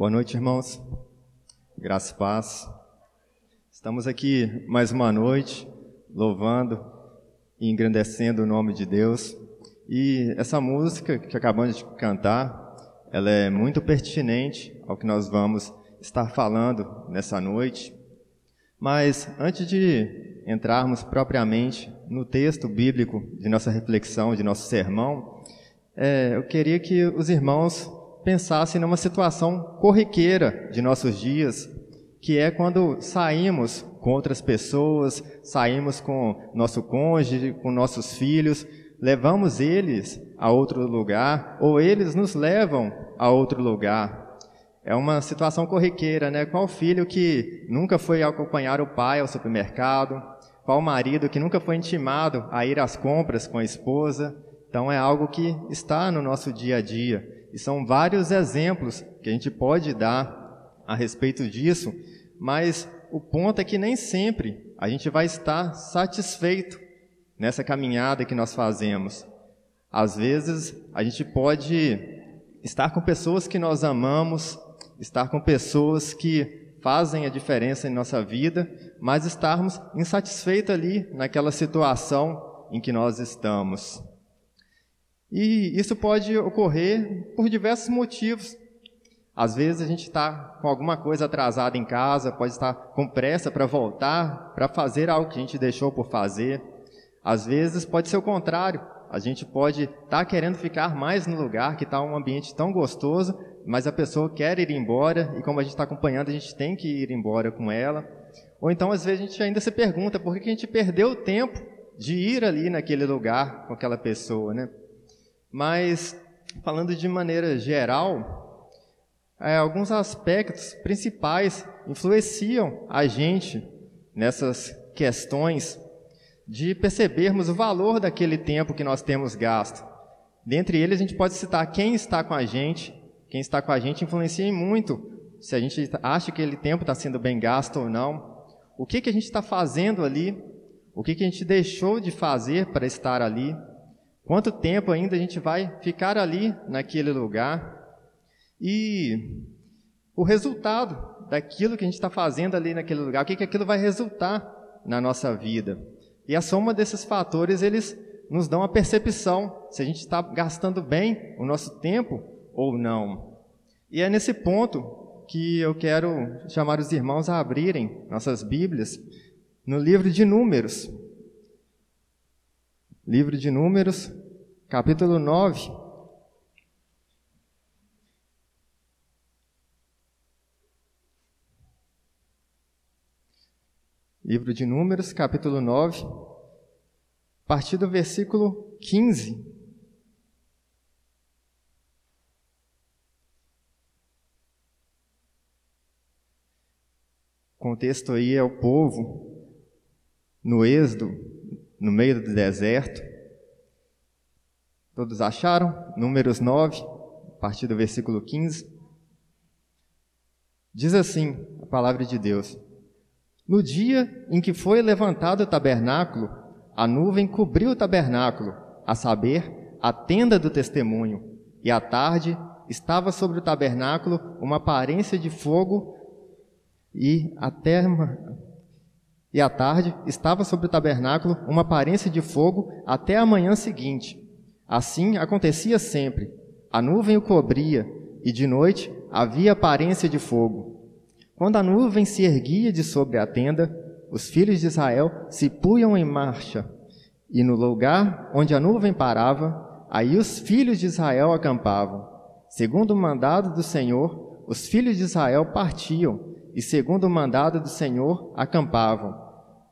Boa noite, irmãos. Graça e paz. Estamos aqui mais uma noite, louvando e engrandecendo o nome de Deus. E essa música que acabamos de cantar, ela é muito pertinente ao que nós vamos estar falando nessa noite. Mas antes de entrarmos propriamente no texto bíblico de nossa reflexão, de nosso sermão, é, eu queria que os irmãos pensassem numa situação corriqueira de nossos dias, que é quando saímos com outras pessoas, saímos com nosso cônjuge, com nossos filhos, levamos eles a outro lugar, ou eles nos levam a outro lugar. É uma situação corriqueira, né? Qual filho que nunca foi acompanhar o pai ao supermercado? Qual marido que nunca foi intimado a ir às compras com a esposa? Então é algo que está no nosso dia a dia. E são vários exemplos que a gente pode dar a respeito disso, mas o ponto é que nem sempre a gente vai estar satisfeito nessa caminhada que nós fazemos. Às vezes a gente pode estar com pessoas que nós amamos, estar com pessoas que fazem a diferença em nossa vida, mas estarmos insatisfeitos ali naquela situação em que nós estamos. E isso pode ocorrer por diversos motivos. Às vezes a gente está com alguma coisa atrasada em casa, pode estar com pressa para voltar, para fazer algo que a gente deixou por fazer. Às vezes pode ser o contrário. A gente pode estar tá querendo ficar mais no lugar que está um ambiente tão gostoso, mas a pessoa quer ir embora e como a gente está acompanhando, a gente tem que ir embora com ela. Ou então às vezes a gente ainda se pergunta por que a gente perdeu o tempo de ir ali naquele lugar com aquela pessoa, né? Mas, falando de maneira geral, é, alguns aspectos principais influenciam a gente nessas questões de percebermos o valor daquele tempo que nós temos gasto. Dentre eles, a gente pode citar quem está com a gente. Quem está com a gente influencia muito se a gente acha que aquele tempo está sendo bem gasto ou não. O que, que a gente está fazendo ali? O que, que a gente deixou de fazer para estar ali? Quanto tempo ainda a gente vai ficar ali naquele lugar? E o resultado daquilo que a gente está fazendo ali naquele lugar, o que, que aquilo vai resultar na nossa vida? E a soma desses fatores, eles nos dão a percepção se a gente está gastando bem o nosso tempo ou não. E é nesse ponto que eu quero chamar os irmãos a abrirem nossas Bíblias no livro de Números. Livro de Números, capítulo 9. Livro de Números, capítulo 9, a partir do versículo 15. O contexto aí é o povo no êxodo, no meio do deserto, Todos acharam? Números 9, a partir do versículo 15. Diz assim a palavra de Deus: No dia em que foi levantado o tabernáculo, a nuvem cobriu o tabernáculo, a saber, a tenda do testemunho, e à tarde estava sobre o tabernáculo uma aparência de fogo, e e à tarde estava sobre o tabernáculo uma aparência de fogo até a manhã seguinte. Assim acontecia sempre. A nuvem o cobria, e de noite havia aparência de fogo. Quando a nuvem se erguia de sobre a tenda, os filhos de Israel se punham em marcha, e no lugar onde a nuvem parava, aí os filhos de Israel acampavam. Segundo o mandado do Senhor, os filhos de Israel partiam, e segundo o mandado do Senhor, acampavam.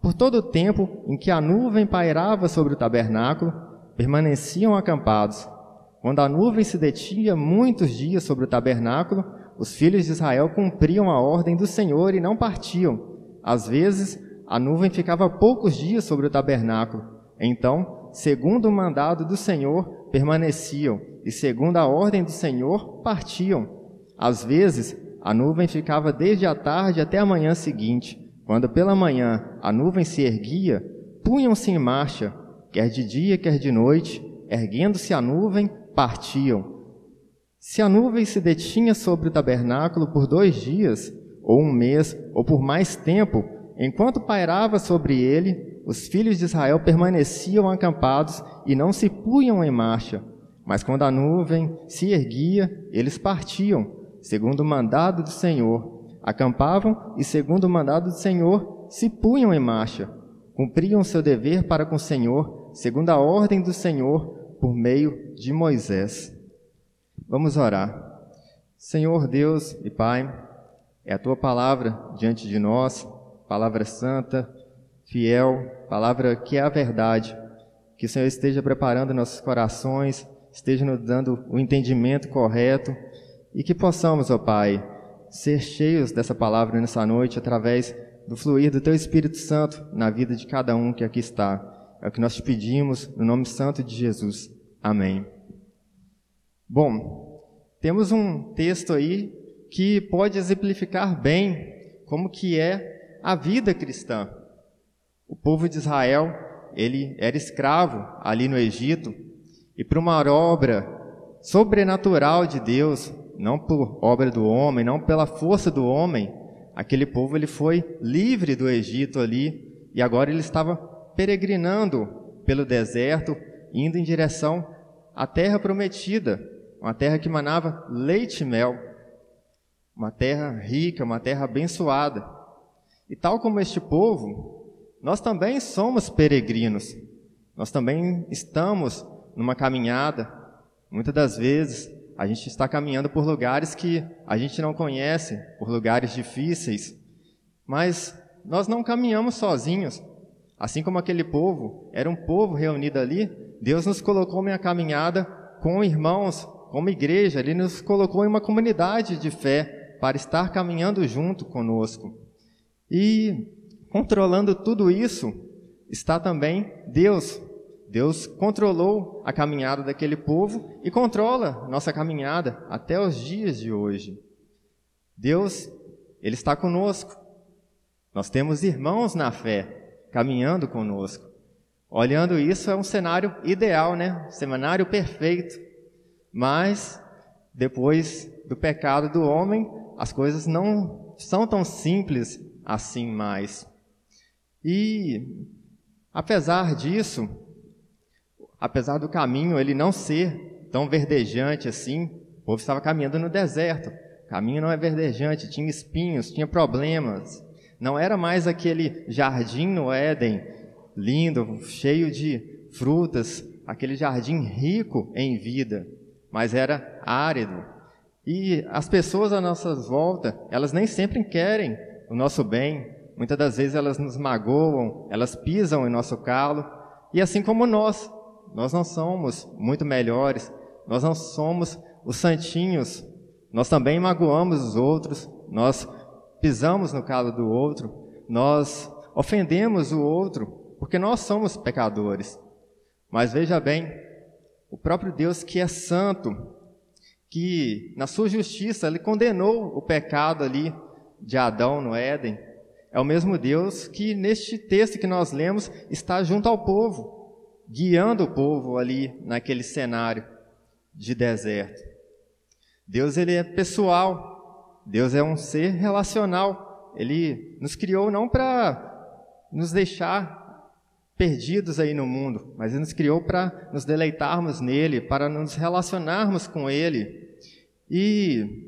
Por todo o tempo em que a nuvem pairava sobre o tabernáculo, permaneciam acampados. Quando a nuvem se detinha muitos dias sobre o tabernáculo, os filhos de Israel cumpriam a ordem do Senhor e não partiam. Às vezes, a nuvem ficava poucos dias sobre o tabernáculo. Então, segundo o mandado do Senhor, permaneciam, e segundo a ordem do Senhor, partiam. Às vezes, a nuvem ficava desde a tarde até a manhã seguinte. Quando pela manhã a nuvem se erguia, punham-se em marcha, quer de dia, quer de noite, erguendo-se a nuvem, partiam. Se a nuvem se detinha sobre o tabernáculo por dois dias, ou um mês, ou por mais tempo, enquanto pairava sobre ele, os filhos de Israel permaneciam acampados e não se punham em marcha. Mas quando a nuvem se erguia, eles partiam, segundo o mandado do Senhor. Acampavam e, segundo o mandado do Senhor, se punham em marcha. Cumpriam seu dever para com o Senhor, segundo a ordem do Senhor, por meio de Moisés. Vamos orar. Senhor Deus e Pai, é a tua palavra diante de nós, palavra santa, fiel, palavra que é a verdade. Que o Senhor esteja preparando nossos corações, esteja nos dando o entendimento correto e que possamos, ó Pai, ser cheios dessa palavra nessa noite através do fluir do Teu Espírito Santo na vida de cada um que aqui está. É o que nós te pedimos no nome santo de Jesus. Amém. Bom, temos um texto aí que pode exemplificar bem como que é a vida cristã. O povo de Israel, ele era escravo ali no Egito, e por uma obra sobrenatural de Deus, não por obra do homem, não pela força do homem, aquele povo ele foi livre do Egito ali, e agora ele estava peregrinando pelo deserto, indo em direção à terra prometida, uma terra que manava leite e mel, uma terra rica, uma terra abençoada. E tal como este povo, nós também somos peregrinos. Nós também estamos numa caminhada. Muitas das vezes a gente está caminhando por lugares que a gente não conhece, por lugares difíceis, mas nós não caminhamos sozinhos. Assim como aquele povo era um povo reunido ali, Deus nos colocou em uma caminhada com irmãos, como igreja, Ele nos colocou em uma comunidade de fé para estar caminhando junto conosco. E controlando tudo isso está também Deus. Deus controlou a caminhada daquele povo e controla nossa caminhada até os dias de hoje. Deus, Ele está conosco. Nós temos irmãos na fé caminhando conosco. Olhando isso, é um cenário ideal, né? Um cenário perfeito. Mas, depois do pecado do homem, as coisas não são tão simples assim mais. E, apesar disso, apesar do caminho ele não ser tão verdejante assim, o povo estava caminhando no deserto. O caminho não é verdejante, tinha espinhos, tinha problemas. Não era mais aquele jardim no Éden, lindo, cheio de frutas, aquele jardim rico em vida, mas era árido. E as pessoas à nossa volta, elas nem sempre querem o nosso bem. Muitas das vezes elas nos magoam, elas pisam em nosso calo. E assim como nós, nós não somos muito melhores, nós não somos os santinhos, nós também magoamos os outros, nós pisamos no calo do outro, nós ofendemos o outro, porque nós somos pecadores. Mas veja bem, o próprio Deus que é santo, que na sua justiça ele condenou o pecado ali de Adão no Éden, é o mesmo Deus que neste texto que nós lemos está junto ao povo, guiando o povo ali naquele cenário de deserto. Deus ele é pessoal, Deus é um ser relacional. Ele nos criou não para nos deixar perdidos aí no mundo, mas Ele nos criou para nos deleitarmos nele, para nos relacionarmos com Ele. E,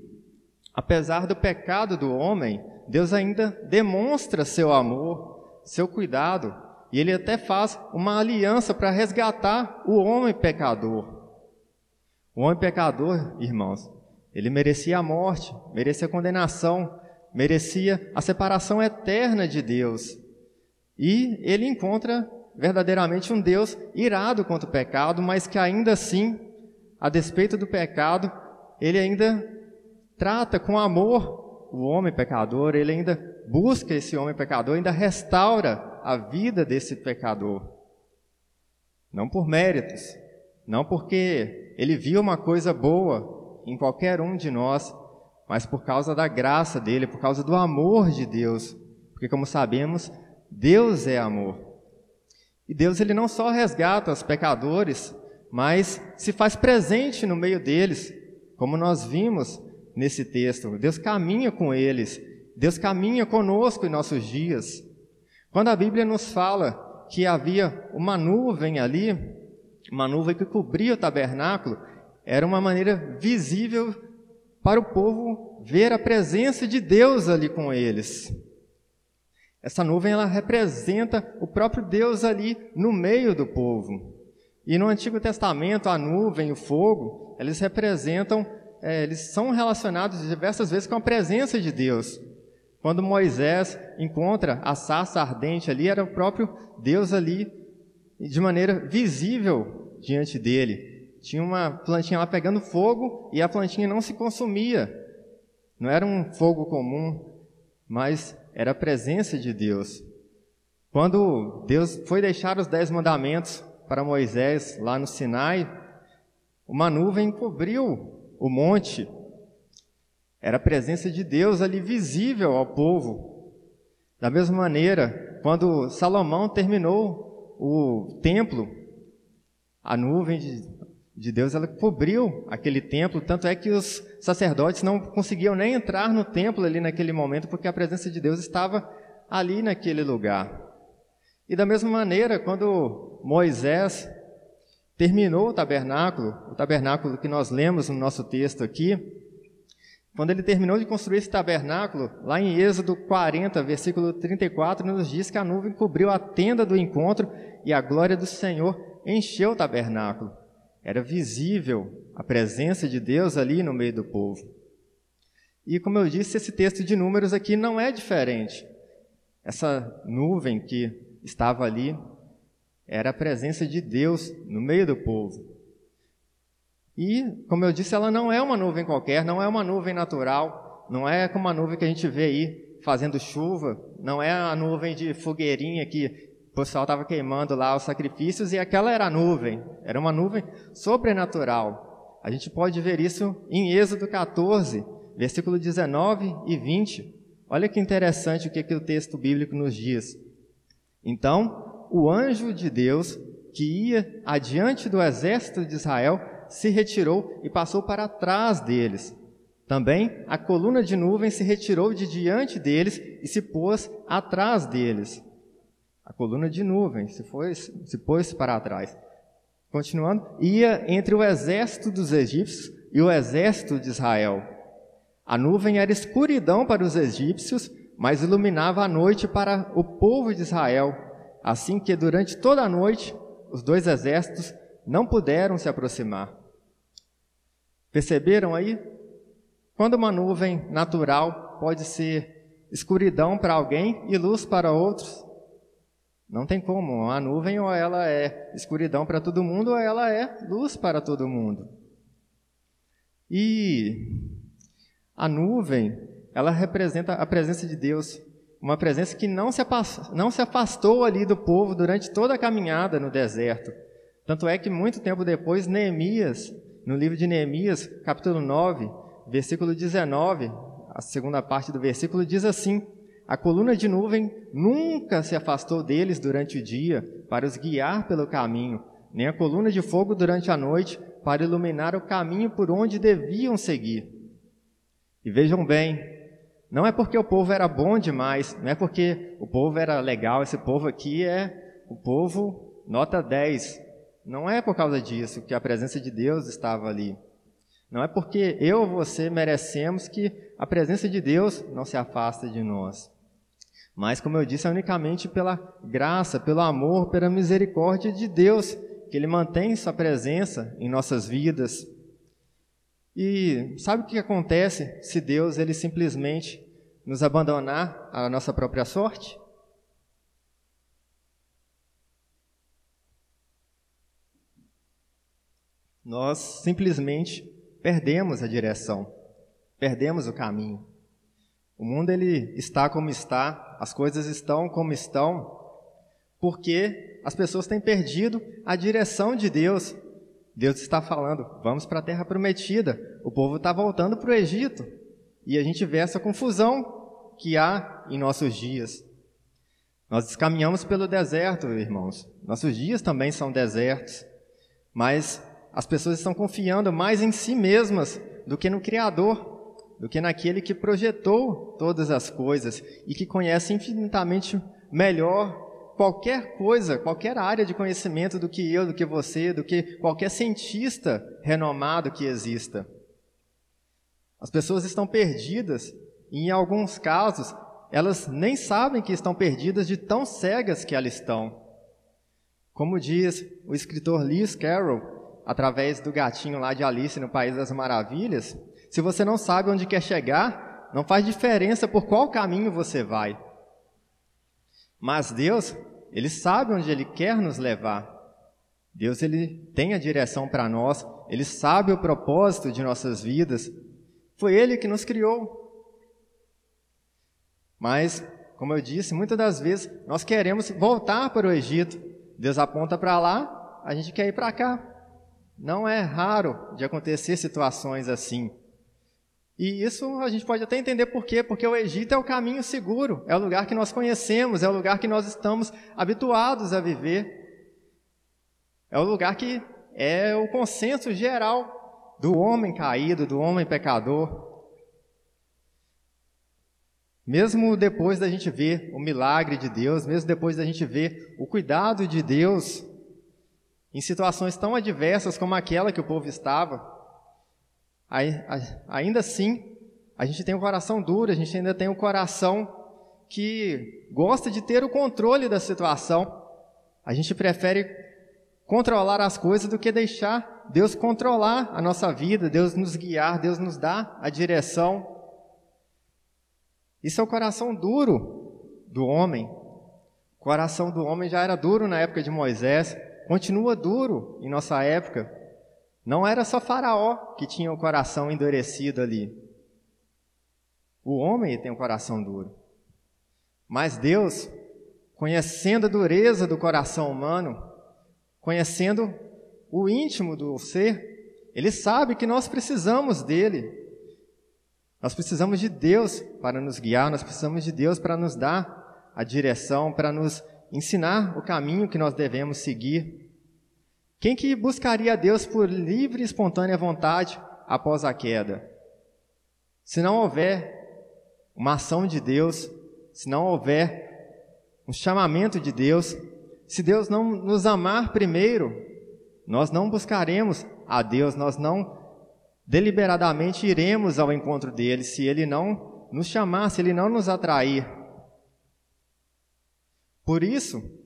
apesar do pecado do homem, Deus ainda demonstra seu amor, seu cuidado, e Ele até faz uma aliança para resgatar o homem pecador. O homem pecador, irmãos, ele merecia a morte, merecia a condenação, merecia a separação eterna de Deus. E ele encontra verdadeiramente um Deus irado contra o pecado, mas que ainda assim, a despeito do pecado, ele ainda trata com amor o homem pecador, ele ainda busca esse homem pecador, ainda restaura a vida desse pecador. Não por méritos, não porque ele viu uma coisa boa em qualquer um de nós, mas por causa da graça dele, por causa do amor de Deus. Porque como sabemos, Deus é amor. E Deus ele não só resgata os pecadores, mas se faz presente no meio deles, como nós vimos nesse texto. Deus caminha com eles, Deus caminha conosco em nossos dias. Quando a Bíblia nos fala que havia uma nuvem ali, uma nuvem que cobria o tabernáculo, era uma maneira visível para o povo ver a presença de Deus ali com eles. Essa nuvem ela representa o próprio Deus ali no meio do povo. E no Antigo Testamento a nuvem, o fogo, eles representam, é, eles são relacionados diversas vezes com a presença de Deus. Quando Moisés encontra a sarça ardente ali, era o próprio Deus ali de maneira visível diante dele. Tinha uma plantinha lá pegando fogo e a plantinha não se consumia. Não era um fogo comum, mas era a presença de Deus. Quando Deus foi deixar os dez mandamentos para Moisés lá no Sinai, uma nuvem cobriu o monte era a presença de Deus ali visível ao povo. Da mesma maneira, quando Salomão terminou o templo, a nuvem de, de Deus ela cobriu aquele templo, tanto é que os sacerdotes não conseguiam nem entrar no templo ali naquele momento, porque a presença de Deus estava ali naquele lugar. E da mesma maneira, quando Moisés terminou o tabernáculo, o tabernáculo que nós lemos no nosso texto aqui, quando ele terminou de construir esse tabernáculo, lá em Êxodo 40, versículo 34, nos diz que a nuvem cobriu a tenda do encontro e a glória do Senhor encheu o tabernáculo. Era visível a presença de Deus ali no meio do povo. E como eu disse, esse texto de Números aqui não é diferente. Essa nuvem que estava ali era a presença de Deus no meio do povo. E, como eu disse, ela não é uma nuvem qualquer, não é uma nuvem natural, não é como a nuvem que a gente vê aí fazendo chuva, não é a nuvem de fogueirinha que o pessoal estava queimando lá os sacrifícios e aquela era a nuvem, era uma nuvem sobrenatural. A gente pode ver isso em Êxodo 14, versículo 19 e 20. Olha que interessante o que, que o texto bíblico nos diz. Então, o anjo de Deus, que ia adiante do exército de Israel, se retirou e passou para trás deles. Também a coluna de nuvem se retirou de diante deles e se pôs atrás deles. A coluna de nuvem se, foi, se pôs para trás. Continuando, ia entre o exército dos egípcios e o exército de Israel. A nuvem era escuridão para os egípcios, mas iluminava a noite para o povo de Israel, assim que durante toda a noite os dois exércitos não puderam se aproximar. Perceberam aí? Quando uma nuvem natural pode ser escuridão para alguém e luz para outros, não tem como. A nuvem ou ela é escuridão para todo mundo ou ela é luz para todo mundo. E a nuvem, ela representa a presença de Deus, uma presença que não se, não se afastou ali do povo durante toda a caminhada no deserto. Tanto é que muito tempo depois, Neemias no livro de Neemias, capítulo 9, versículo 19, a segunda parte do versículo diz assim: A coluna de nuvem nunca se afastou deles durante o dia para os guiar pelo caminho, nem a coluna de fogo durante a noite para iluminar o caminho por onde deviam seguir. E vejam bem, não é porque o povo era bom demais, não é porque o povo era legal, esse povo aqui é o povo nota 10, não é por causa disso que a presença de Deus estava ali. Não é porque eu ou você merecemos que a presença de Deus não se afasta de nós. Mas, como eu disse, é unicamente pela graça, pelo amor, pela misericórdia de Deus que Ele mantém Sua presença em nossas vidas. E sabe o que acontece se Deus ele simplesmente nos abandonar à nossa própria sorte? nós simplesmente perdemos a direção, perdemos o caminho. O mundo ele está como está, as coisas estão como estão, porque as pessoas têm perdido a direção de Deus. Deus está falando, vamos para a terra prometida. O povo está voltando para o Egito. E a gente vê essa confusão que há em nossos dias. Nós caminhamos pelo deserto, irmãos. Nossos dias também são desertos. Mas as pessoas estão confiando mais em si mesmas do que no Criador, do que naquele que projetou todas as coisas e que conhece infinitamente melhor qualquer coisa, qualquer área de conhecimento do que eu, do que você, do que qualquer cientista renomado que exista. As pessoas estão perdidas e, em alguns casos, elas nem sabem que estão perdidas de tão cegas que elas estão. Como diz o escritor Lewis Carroll, através do gatinho lá de Alice no País das Maravilhas, se você não sabe onde quer chegar, não faz diferença por qual caminho você vai. Mas Deus, ele sabe onde ele quer nos levar. Deus ele tem a direção para nós, ele sabe o propósito de nossas vidas. Foi ele que nos criou. Mas, como eu disse, muitas das vezes nós queremos voltar para o Egito. Deus aponta para lá, a gente quer ir para cá. Não é raro de acontecer situações assim. E isso a gente pode até entender por quê, porque o Egito é o caminho seguro, é o lugar que nós conhecemos, é o lugar que nós estamos habituados a viver. É o lugar que é o consenso geral do homem caído, do homem pecador. Mesmo depois da gente ver o milagre de Deus, mesmo depois da gente ver o cuidado de Deus em situações tão adversas como aquela que o povo estava, ainda assim, a gente tem um coração duro, a gente ainda tem um coração que gosta de ter o controle da situação. A gente prefere controlar as coisas do que deixar Deus controlar a nossa vida, Deus nos guiar, Deus nos dar a direção. Isso é o coração duro do homem. O coração do homem já era duro na época de Moisés, continua duro em nossa época. Não era só Faraó que tinha o coração endurecido ali. O homem tem um coração duro. Mas Deus, conhecendo a dureza do coração humano, conhecendo o íntimo do ser, ele sabe que nós precisamos dele. Nós precisamos de Deus para nos guiar, nós precisamos de Deus para nos dar a direção, para nos ensinar o caminho que nós devemos seguir. Quem que buscaria Deus por livre e espontânea vontade após a queda? Se não houver uma ação de Deus, se não houver um chamamento de Deus, se Deus não nos amar primeiro, nós não buscaremos a Deus, nós não deliberadamente iremos ao encontro dele, se ele não nos chamar, se ele não nos atrair. Por isso,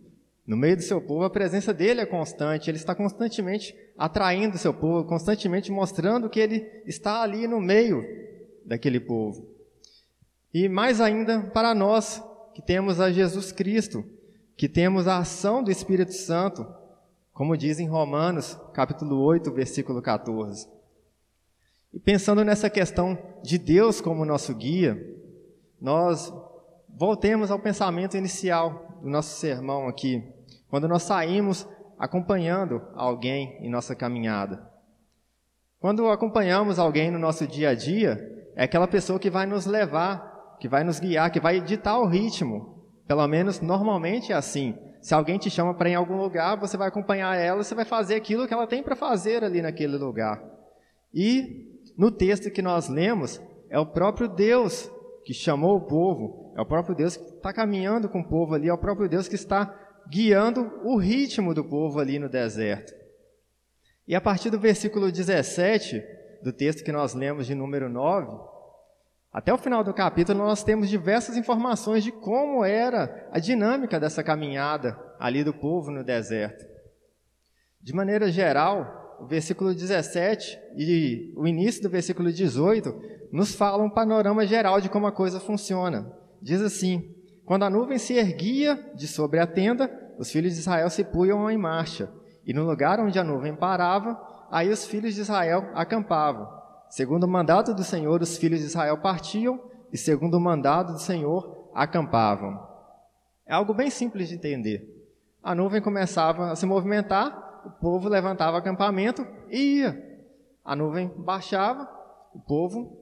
no meio do seu povo, a presença dele é constante, ele está constantemente atraindo o seu povo, constantemente mostrando que ele está ali no meio daquele povo. E mais ainda para nós que temos a Jesus Cristo, que temos a ação do Espírito Santo, como diz em Romanos, capítulo 8, versículo 14. E pensando nessa questão de Deus como nosso guia, nós voltemos ao pensamento inicial do nosso sermão aqui. Quando nós saímos acompanhando alguém em nossa caminhada. Quando acompanhamos alguém no nosso dia a dia, é aquela pessoa que vai nos levar, que vai nos guiar, que vai ditar o ritmo. Pelo menos normalmente é assim. Se alguém te chama para ir em algum lugar, você vai acompanhar ela, você vai fazer aquilo que ela tem para fazer ali naquele lugar. E no texto que nós lemos, é o próprio Deus que chamou o povo, é o próprio Deus que está caminhando com o povo ali, é o próprio Deus que está guiando o ritmo do povo ali no deserto. E a partir do versículo 17 do texto que nós lemos de número 9, até o final do capítulo nós temos diversas informações de como era a dinâmica dessa caminhada ali do povo no deserto. De maneira geral, o versículo 17 e o início do versículo 18 nos falam um panorama geral de como a coisa funciona. Diz assim: quando a nuvem se erguia de sobre a tenda, os filhos de Israel se punham em marcha, e no lugar onde a nuvem parava, aí os filhos de Israel acampavam. Segundo o mandado do Senhor, os filhos de Israel partiam, e segundo o mandado do Senhor, acampavam. É algo bem simples de entender. A nuvem começava a se movimentar, o povo levantava acampamento e ia. A nuvem baixava, o povo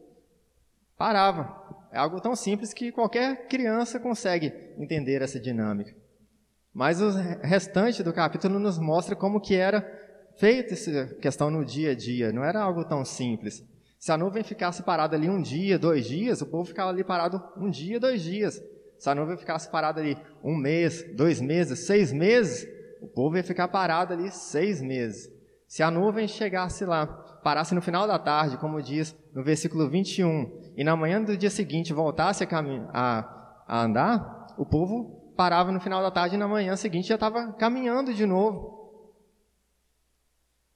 parava. É algo tão simples que qualquer criança consegue entender essa dinâmica. Mas o restante do capítulo nos mostra como que era feita essa questão no dia a dia. Não era algo tão simples. Se a nuvem ficasse parada ali um dia, dois dias, o povo ficava ali parado um dia, dois dias. Se a nuvem ficasse parada ali um mês, dois meses, seis meses, o povo ia ficar parado ali seis meses. Se a nuvem chegasse lá, parasse no final da tarde, como diz no versículo 21, e na manhã do dia seguinte voltasse a, a, a andar, o povo parava no final da tarde e na manhã seguinte já estava caminhando de novo.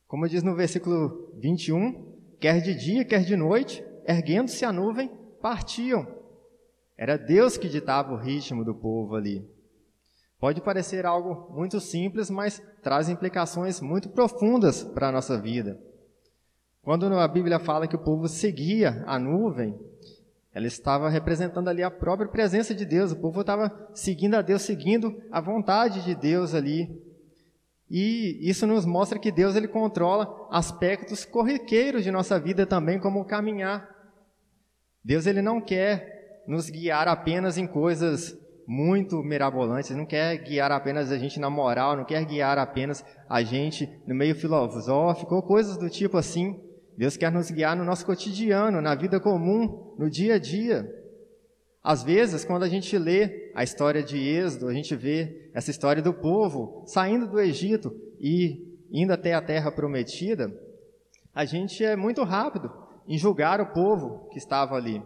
Como diz no versículo 21, quer de dia, quer de noite, erguendo-se a nuvem, partiam. Era Deus que ditava o ritmo do povo ali. Pode parecer algo muito simples, mas traz implicações muito profundas para a nossa vida. Quando a Bíblia fala que o povo seguia a nuvem, ela estava representando ali a própria presença de Deus. O povo estava seguindo a Deus, seguindo a vontade de Deus ali. E isso nos mostra que Deus ele controla aspectos corriqueiros de nossa vida também, como caminhar. Deus ele não quer nos guiar apenas em coisas muito mirabolantes, não quer guiar apenas a gente na moral, não quer guiar apenas a gente no meio filosófico ou coisas do tipo assim. Deus quer nos guiar no nosso cotidiano, na vida comum, no dia a dia. Às vezes, quando a gente lê a história de Êxodo, a gente vê essa história do povo saindo do Egito e indo até a terra prometida, a gente é muito rápido em julgar o povo que estava ali.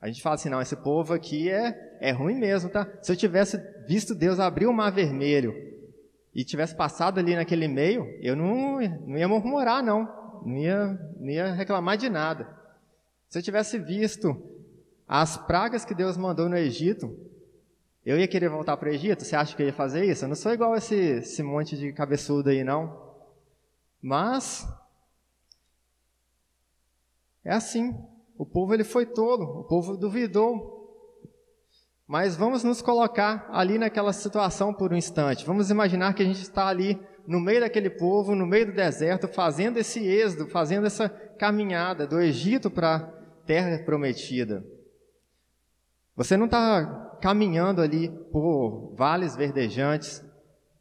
A gente fala assim, não, esse povo aqui é, é ruim mesmo, tá? Se eu tivesse visto Deus abrir o mar vermelho e tivesse passado ali naquele meio, eu não, não ia murmurar, não. Não ia, não ia reclamar de nada. Se eu tivesse visto as pragas que Deus mandou no Egito, eu ia querer voltar para o Egito? Você acha que eu ia fazer isso? Eu não sou igual esse, esse monte de cabeçudo aí, não. Mas é assim. O povo ele foi tolo, o povo duvidou. Mas vamos nos colocar ali naquela situação por um instante. Vamos imaginar que a gente está ali no meio daquele povo, no meio do deserto, fazendo esse êxodo, fazendo essa caminhada do Egito para a terra prometida. Você não está caminhando ali por vales verdejantes.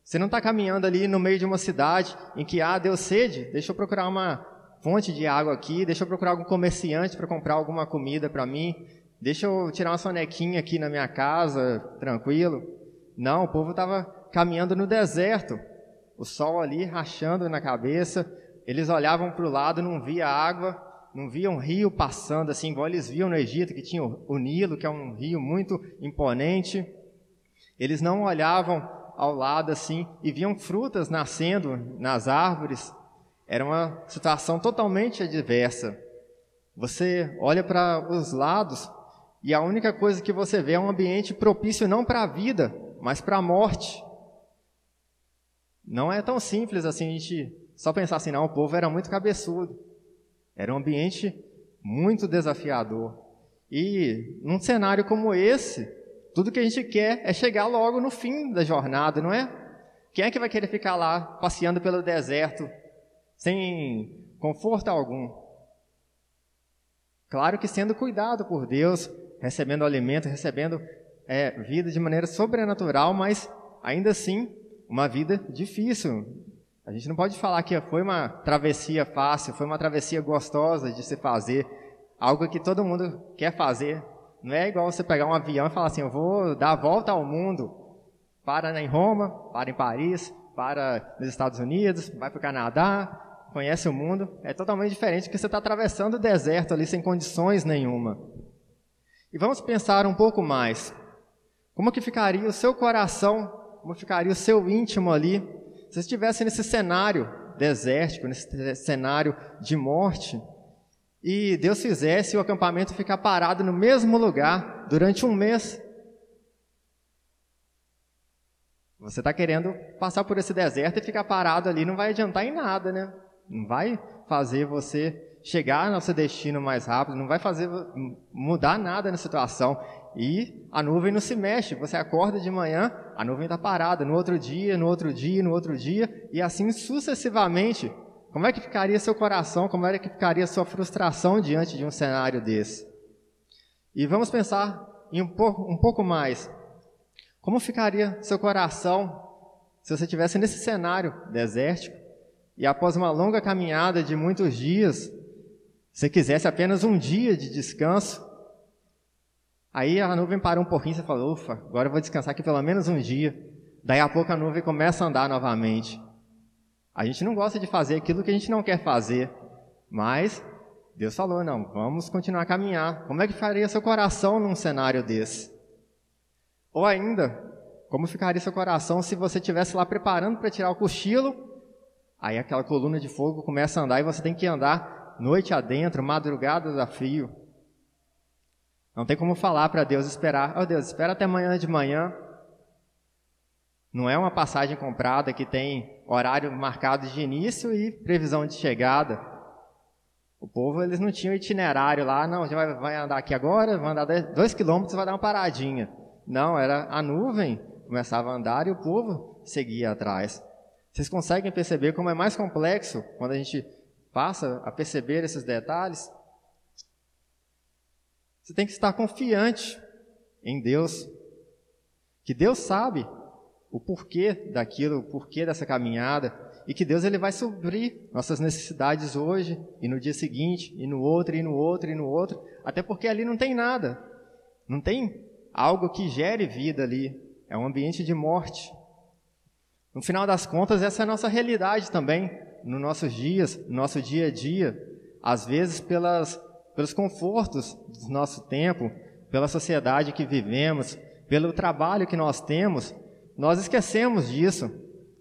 Você não está caminhando ali no meio de uma cidade em que, ah, deu sede, deixa eu procurar uma fonte de água aqui, deixa eu procurar algum comerciante para comprar alguma comida para mim, deixa eu tirar uma sonequinha aqui na minha casa, tranquilo. Não, o povo estava caminhando no deserto, o sol ali rachando na cabeça, eles olhavam para o lado, não via água, não via um rio passando assim, igual eles viam no Egito, que tinha o Nilo, que é um rio muito imponente. Eles não olhavam ao lado assim e viam frutas nascendo nas árvores. Era uma situação totalmente adversa. Você olha para os lados e a única coisa que você vê é um ambiente propício não para a vida, mas para a morte. Não é tão simples assim a gente só pensar assim, não, o povo era muito cabeçudo. Era um ambiente muito desafiador. E num cenário como esse, tudo que a gente quer é chegar logo no fim da jornada, não é? Quem é que vai querer ficar lá passeando pelo deserto sem conforto algum? Claro que sendo cuidado por Deus, recebendo alimento, recebendo é, vida de maneira sobrenatural, mas ainda assim uma vida difícil, a gente não pode falar que foi uma travessia fácil, foi uma travessia gostosa de se fazer, algo que todo mundo quer fazer. Não é igual você pegar um avião e falar assim, eu vou dar a volta ao mundo. Para em Roma, para em Paris, para nos Estados Unidos, vai para o Canadá, conhece o mundo. É totalmente diferente que você está atravessando o deserto ali sem condições nenhuma. E vamos pensar um pouco mais. Como que ficaria o seu coração, como ficaria o seu íntimo ali se estivesse nesse cenário desértico, nesse cenário de morte, e Deus fizesse o acampamento ficar parado no mesmo lugar durante um mês, você está querendo passar por esse deserto e ficar parado ali, não vai adiantar em nada, né? Não vai fazer você chegar no seu destino mais rápido, não vai fazer mudar nada na situação. E a nuvem não se mexe. Você acorda de manhã, a nuvem está parada. No outro dia, no outro dia, no outro dia, e assim sucessivamente. Como é que ficaria seu coração? Como é que ficaria sua frustração diante de um cenário desse? E vamos pensar em um pouco, um pouco mais. Como ficaria seu coração se você estivesse nesse cenário desértico e após uma longa caminhada de muitos dias, Se quisesse apenas um dia de descanso, aí a nuvem parou um pouquinho, você falou, ufa, agora eu vou descansar aqui pelo menos um dia. Daí a pouco a nuvem começa a andar novamente. A gente não gosta de fazer aquilo que a gente não quer fazer, mas Deus falou, não, vamos continuar a caminhar. Como é que faria seu coração num cenário desse? Ou ainda, como ficaria seu coração se você estivesse lá preparando para tirar o cochilo, aí aquela coluna de fogo começa a andar e você tem que andar noite adentro, madrugada a frio. Não tem como falar para Deus esperar, oh Deus, espera até amanhã de manhã. Não é uma passagem comprada que tem horário marcado de início e previsão de chegada. O povo, eles não tinham itinerário lá, não, já vai, vai andar aqui agora, vai andar dois quilômetros, vai dar uma paradinha. Não, era a nuvem, começava a andar e o povo seguia atrás. Vocês conseguem perceber como é mais complexo quando a gente passa a perceber esses detalhes? Você tem que estar confiante em Deus, que Deus sabe o porquê daquilo, o porquê dessa caminhada, e que Deus ele vai suprir nossas necessidades hoje e no dia seguinte e no outro e no outro e no outro, até porque ali não tem nada. Não tem algo que gere vida ali, é um ambiente de morte. No final das contas, essa é a nossa realidade também, nos nossos dias, no nosso dia a dia, às vezes pelas, pelos confortos do nosso tempo, pela sociedade que vivemos, pelo trabalho que nós temos, nós esquecemos disso.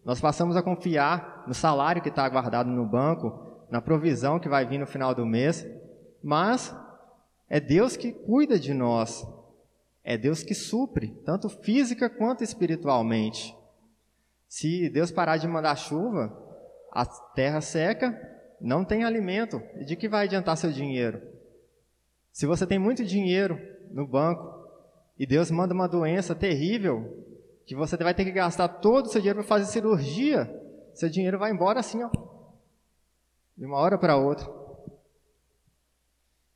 Nós passamos a confiar no salário que está guardado no banco, na provisão que vai vir no final do mês, mas é Deus que cuida de nós, é Deus que supre, tanto física quanto espiritualmente. Se Deus parar de mandar chuva, a terra seca, não tem alimento. E de que vai adiantar seu dinheiro? Se você tem muito dinheiro no banco e Deus manda uma doença terrível, que você vai ter que gastar todo o seu dinheiro para fazer cirurgia, seu dinheiro vai embora assim, ó, de uma hora para outra.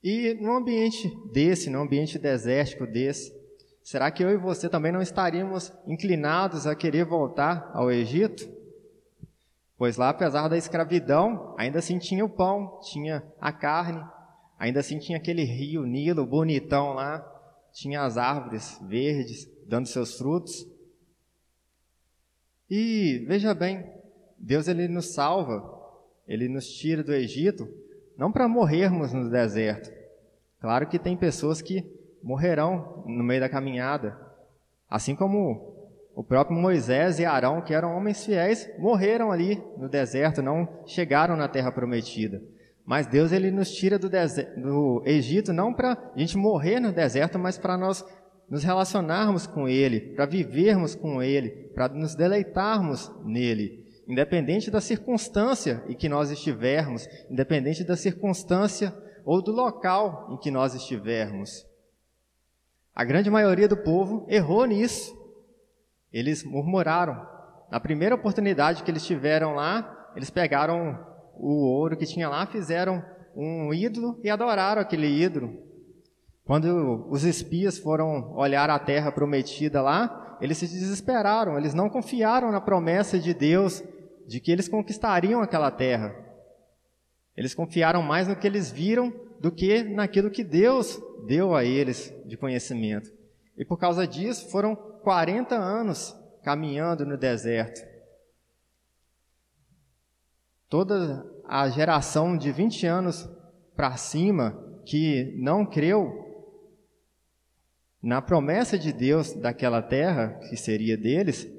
E num ambiente desse, num ambiente desértico desse, será que eu e você também não estaríamos inclinados a querer voltar ao Egito? Pois lá, apesar da escravidão, ainda assim tinha o pão, tinha a carne, ainda assim tinha aquele rio Nilo bonitão lá, tinha as árvores verdes dando seus frutos. E veja bem, Deus ele nos salva, ele nos tira do Egito, não para morrermos no deserto. Claro que tem pessoas que morrerão no meio da caminhada, assim como o próprio Moisés e Arão, que eram homens fiéis, morreram ali no deserto, não chegaram na terra prometida. Mas Deus ele nos tira do, do Egito não para a gente morrer no deserto, mas para nós nos relacionarmos com Ele, para vivermos com Ele, para nos deleitarmos nele, independente da circunstância em que nós estivermos, independente da circunstância ou do local em que nós estivermos. A grande maioria do povo errou nisso. Eles murmuraram. Na primeira oportunidade que eles tiveram lá, eles pegaram o ouro que tinha lá, fizeram um ídolo e adoraram aquele ídolo. Quando os espias foram olhar a terra prometida lá, eles se desesperaram, eles não confiaram na promessa de Deus de que eles conquistariam aquela terra. Eles confiaram mais no que eles viram do que naquilo que Deus deu a eles de conhecimento. E por causa disso, foram 40 anos caminhando no deserto. Toda a geração de 20 anos para cima que não creu na promessa de Deus daquela terra, que seria deles,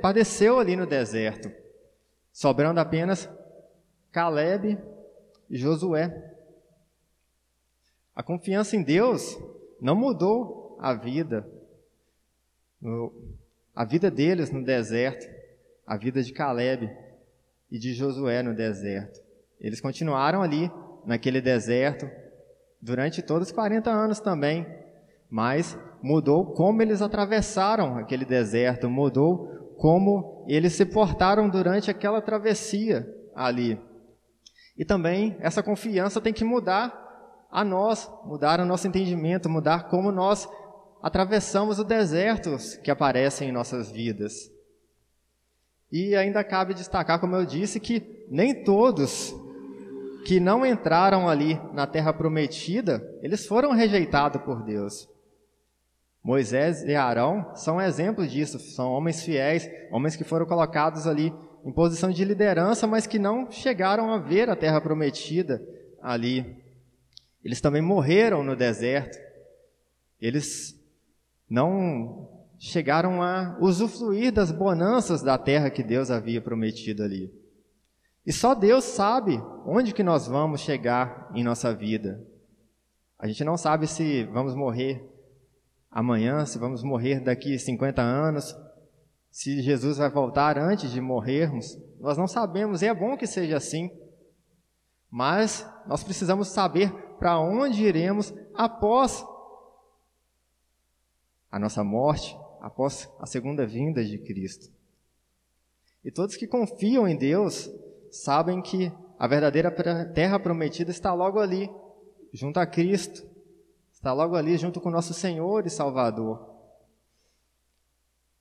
padeceu ali no deserto, sobrando apenas Caleb e Josué. A confiança em Deus não mudou a vida, a vida deles no deserto, a vida de Caleb e de Josué no deserto. Eles continuaram ali, naquele deserto, durante todos os 40 anos também, mas mudou como eles atravessaram aquele deserto, mudou como eles se portaram durante aquela travessia ali. E também essa confiança tem que mudar a nós, mudar o nosso entendimento, mudar como nós atravessamos os desertos que aparecem em nossas vidas. E ainda cabe destacar, como eu disse, que nem todos que não entraram ali na terra prometida, eles foram rejeitados por Deus. Moisés e Arão são exemplos disso, são homens fiéis, homens que foram colocados ali em posição de liderança, mas que não chegaram a ver a terra prometida ali. Eles também morreram no deserto. Eles não chegaram a usufruir das bonanças da terra que Deus havia prometido ali. E só Deus sabe onde que nós vamos chegar em nossa vida. A gente não sabe se vamos morrer amanhã, se vamos morrer daqui 50 anos, se Jesus vai voltar antes de morrermos. Nós não sabemos, e é bom que seja assim. Mas nós precisamos saber para onde iremos após a nossa morte, após a segunda vinda de Cristo. E todos que confiam em Deus sabem que a verdadeira terra prometida está logo ali, junto a Cristo, está logo ali junto com nosso Senhor e Salvador.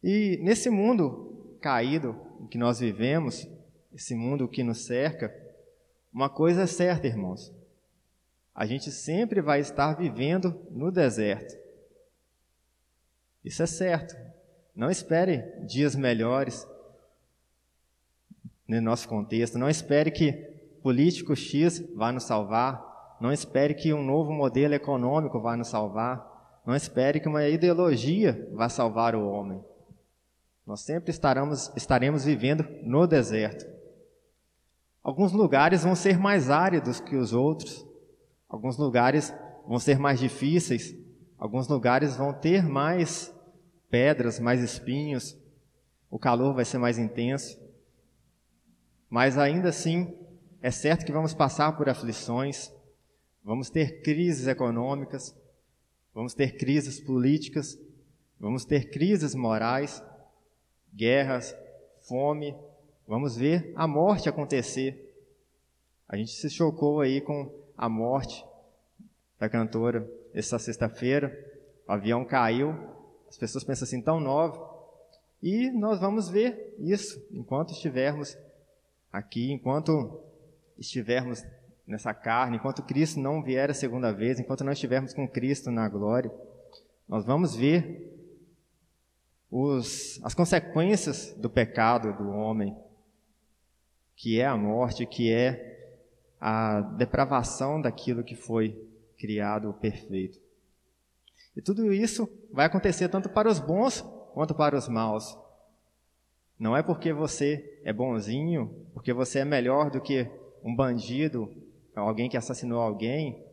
E nesse mundo caído em que nós vivemos, esse mundo que nos cerca, uma coisa é certa, irmãos: a gente sempre vai estar vivendo no deserto. Isso é certo. Não espere dias melhores no nosso contexto. Não espere que político X vá nos salvar. Não espere que um novo modelo econômico vá nos salvar. Não espere que uma ideologia vá salvar o homem. Nós sempre estaremos, estaremos vivendo no deserto. Alguns lugares vão ser mais áridos que os outros. Alguns lugares vão ser mais difíceis. Alguns lugares vão ter mais pedras, mais espinhos, o calor vai ser mais intenso. Mas ainda assim, é certo que vamos passar por aflições, vamos ter crises econômicas, vamos ter crises políticas, vamos ter crises morais, guerras, fome, vamos ver a morte acontecer. A gente se chocou aí com a morte da cantora essa sexta-feira. O avião caiu, as pessoas pensam assim, tão nova. E nós vamos ver isso enquanto estivermos aqui, enquanto estivermos nessa carne, enquanto Cristo não vier a segunda vez, enquanto nós estivermos com Cristo na glória, nós vamos ver os, as consequências do pecado do homem, que é a morte, que é a depravação daquilo que foi criado perfeito. E tudo isso vai acontecer tanto para os bons quanto para os maus. Não é porque você é bonzinho, porque você é melhor do que um bandido, alguém que assassinou alguém,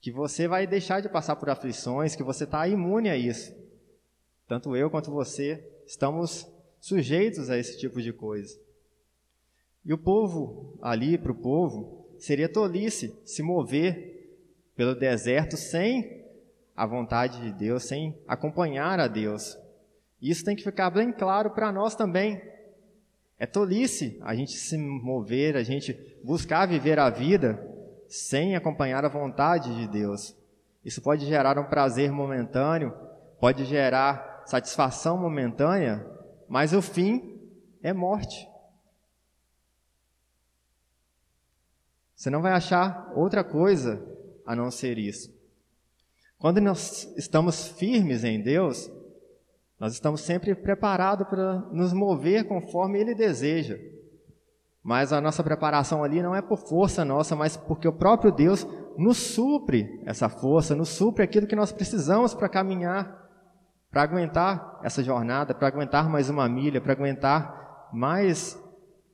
que você vai deixar de passar por aflições, que você está imune a isso. Tanto eu quanto você estamos sujeitos a esse tipo de coisa. E o povo, ali para o povo, seria tolice se mover pelo deserto sem a vontade de Deus, sem acompanhar a Deus. Isso tem que ficar bem claro para nós também. É tolice a gente se mover, a gente buscar viver a vida sem acompanhar a vontade de Deus. Isso pode gerar um prazer momentâneo, pode gerar satisfação momentânea, mas o fim é morte. Você não vai achar outra coisa a não ser isso. Quando nós estamos firmes em Deus, nós estamos sempre preparados para nos mover conforme Ele deseja. Mas a nossa preparação ali não é por força nossa, mas porque o próprio Deus nos supre essa força, nos supre aquilo que nós precisamos para caminhar, para aguentar essa jornada, para aguentar mais uma milha, para aguentar mais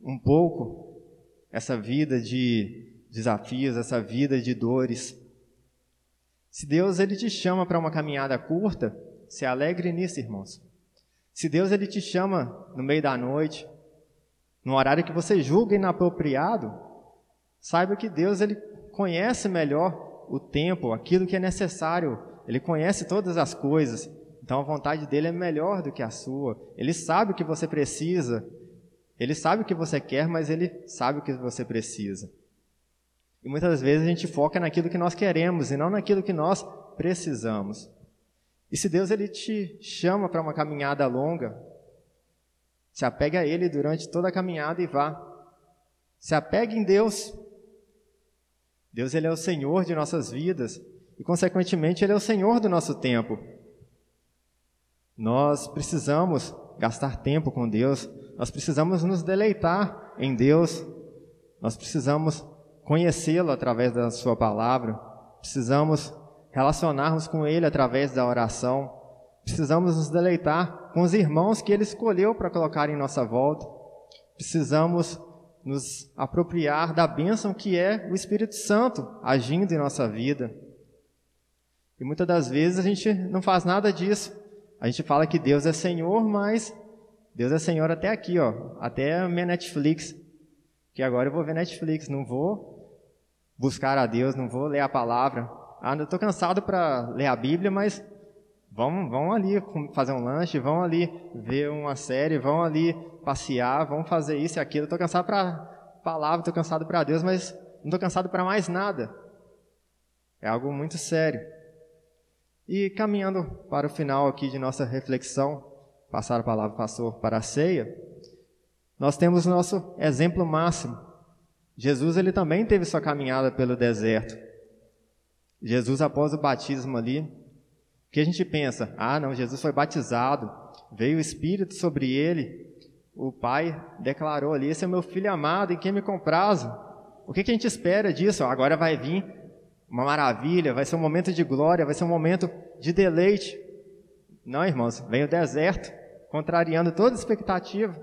um pouco essa vida de desafios, essa vida de dores. Se Deus ele te chama para uma caminhada curta, se alegre nisso, irmãos. Se Deus ele te chama no meio da noite, no horário que você julga inapropriado, saiba que Deus ele conhece melhor o tempo, aquilo que é necessário. Ele conhece todas as coisas. Então a vontade dele é melhor do que a sua. Ele sabe o que você precisa. Ele sabe o que você quer, mas ele sabe o que você precisa. E muitas vezes a gente foca naquilo que nós queremos e não naquilo que nós precisamos. E se Deus ele te chama para uma caminhada longa, se apegue a Ele durante toda a caminhada e vá. Se apegue em Deus. Deus ele é o Senhor de nossas vidas e, consequentemente, Ele é o Senhor do nosso tempo. Nós precisamos gastar tempo com Deus, nós precisamos nos deleitar em Deus, nós precisamos conhecê-lo através da Sua palavra, precisamos relacionarmos com Ele através da oração, precisamos nos deleitar com os irmãos que Ele escolheu para colocar em nossa volta, precisamos nos apropriar da bênção que é o Espírito Santo agindo em nossa vida. E muitas das vezes a gente não faz nada disso. A gente fala que Deus é Senhor, mas Deus é Senhor até aqui, ó, até minha Netflix. Que agora eu vou ver Netflix, não vou buscar a Deus, não vou ler a palavra. Ah, eu estou cansado para ler a Bíblia, mas vamos, vamos ali fazer um lanche, vamos ali ver uma série, vamos ali passear, vamos fazer isso e aquilo. Estou cansado para palavra, estou cansado para Deus, mas não estou cansado para mais nada. É algo muito sério. E caminhando para o final aqui de nossa reflexão, passar a palavra pastor para a ceia, nós temos o nosso exemplo máximo. Jesus ele também teve sua caminhada pelo deserto. Jesus após o batismo ali, que a gente pensa? Ah, não, Jesus foi batizado, veio o Espírito sobre ele, o Pai declarou ali: Esse é meu filho amado em quem me comprazo. O que, que a gente espera disso? Agora vai vir uma maravilha, vai ser um momento de glória, vai ser um momento de deleite. Não, irmãos, vem o deserto, contrariando toda expectativa.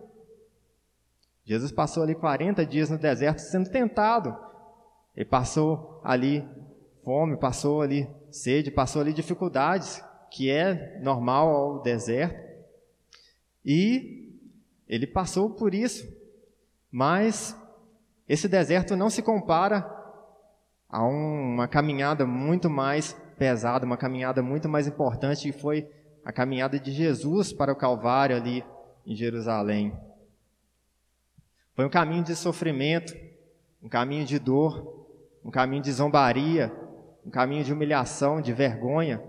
Jesus passou ali 40 dias no deserto sendo tentado. Ele passou ali fome, passou ali sede, passou ali dificuldades, que é normal ao deserto. E ele passou por isso. Mas esse deserto não se compara a uma caminhada muito mais pesada, uma caminhada muito mais importante, que foi a caminhada de Jesus para o Calvário ali em Jerusalém. Foi um caminho de sofrimento, um caminho de dor, um caminho de zombaria, um caminho de humilhação, de vergonha,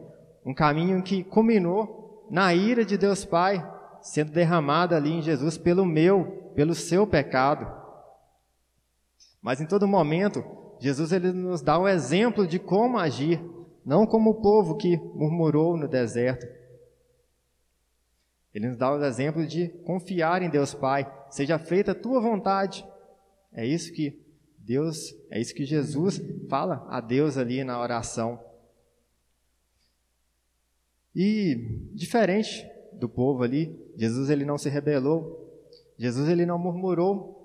um caminho que culminou na ira de Deus Pai sendo derramada ali em Jesus pelo meu, pelo seu pecado. Mas em todo momento, Jesus ele nos dá o exemplo de como agir, não como o povo que murmurou no deserto. Ele nos dá o exemplo de confiar em Deus Pai, seja feita a tua vontade. É isso que Deus, é isso que Jesus fala a Deus ali na oração. E diferente do povo ali, Jesus ele não se rebelou, Jesus ele não murmurou,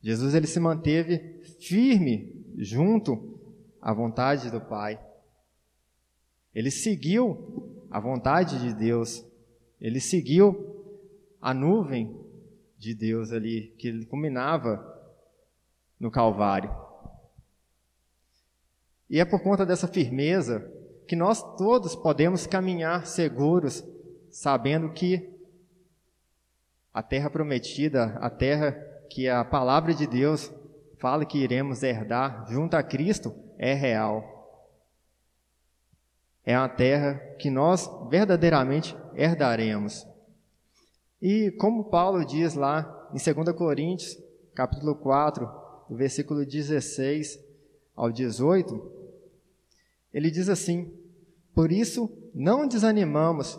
Jesus ele se manteve firme junto à vontade do Pai. Ele seguiu a vontade de Deus. Ele seguiu a nuvem de Deus ali que culminava no Calvário. E é por conta dessa firmeza que nós todos podemos caminhar seguros, sabendo que a terra prometida, a terra que a palavra de Deus fala que iremos herdar junto a Cristo é real. É a terra que nós verdadeiramente herdaremos. E como Paulo diz lá em 2 Coríntios, capítulo 4, do versículo 16 ao 18, ele diz assim: Por isso não desanimamos,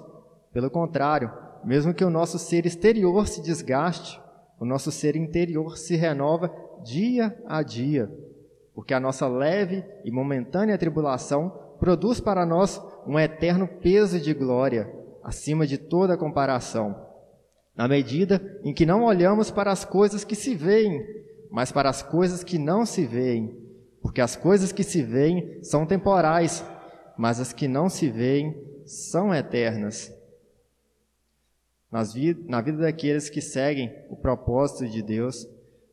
pelo contrário, mesmo que o nosso ser exterior se desgaste, o nosso ser interior se renova dia a dia, porque a nossa leve e momentânea tribulação produz para nós um eterno peso de glória, acima de toda comparação, na medida em que não olhamos para as coisas que se veem, mas para as coisas que não se veem, porque as coisas que se veem são temporais, mas as que não se veem são eternas na vida daqueles que seguem o propósito de Deus,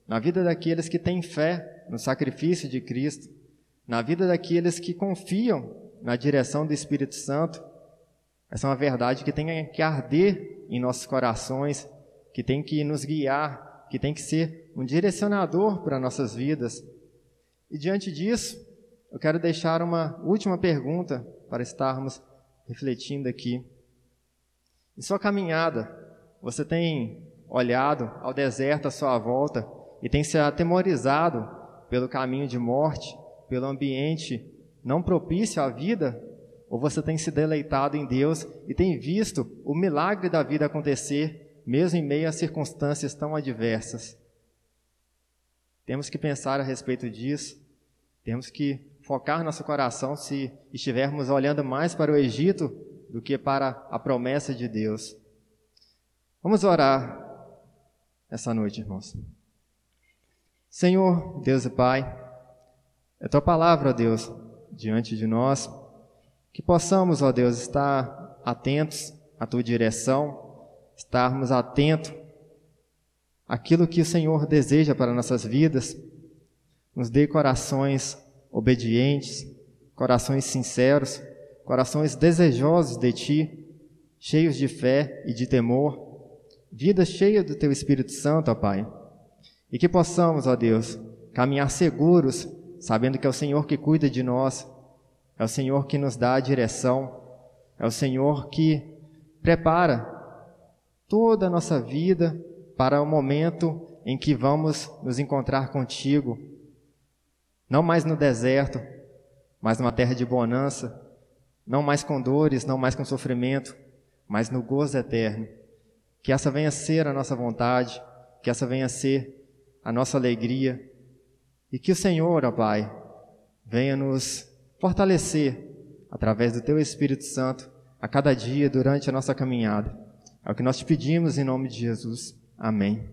na vida daqueles que têm fé no sacrifício de Cristo, na vida daqueles que confiam na direção do Espírito Santo. Essa é uma verdade que tem que arder em nossos corações, que tem que nos guiar, que tem que ser um direcionador para nossas vidas. E diante disso, eu quero deixar uma última pergunta para estarmos refletindo aqui. Em sua caminhada, você tem olhado ao deserto à sua volta e tem se atemorizado pelo caminho de morte, pelo ambiente não propício à vida, ou você tem se deleitado em Deus e tem visto o milagre da vida acontecer, mesmo em meio a circunstâncias tão adversas. Temos que pensar a respeito disso, temos que focar nosso coração se estivermos olhando mais para o Egito do que para a promessa de Deus. Vamos orar essa noite, irmãos. Senhor, Deus e Pai, é tua palavra, Deus, diante de nós, que possamos, ó Deus, estar atentos à tua direção, estarmos atentos àquilo que o Senhor deseja para nossas vidas. Nos dê corações obedientes, corações sinceros, corações desejosos de Ti, cheios de fé e de temor, vida cheia do Teu Espírito Santo, ó Pai e que possamos, ó Deus, caminhar seguros, sabendo que é o Senhor que cuida de nós, é o Senhor que nos dá a direção, é o Senhor que prepara toda a nossa vida para o momento em que vamos nos encontrar contigo, não mais no deserto, mas numa terra de bonança, não mais com dores, não mais com sofrimento, mas no gozo eterno. Que essa venha ser a nossa vontade, que essa venha ser a nossa alegria. E que o Senhor, ó Pai, venha nos fortalecer através do Teu Espírito Santo a cada dia durante a nossa caminhada. É o que nós te pedimos em nome de Jesus. Amém.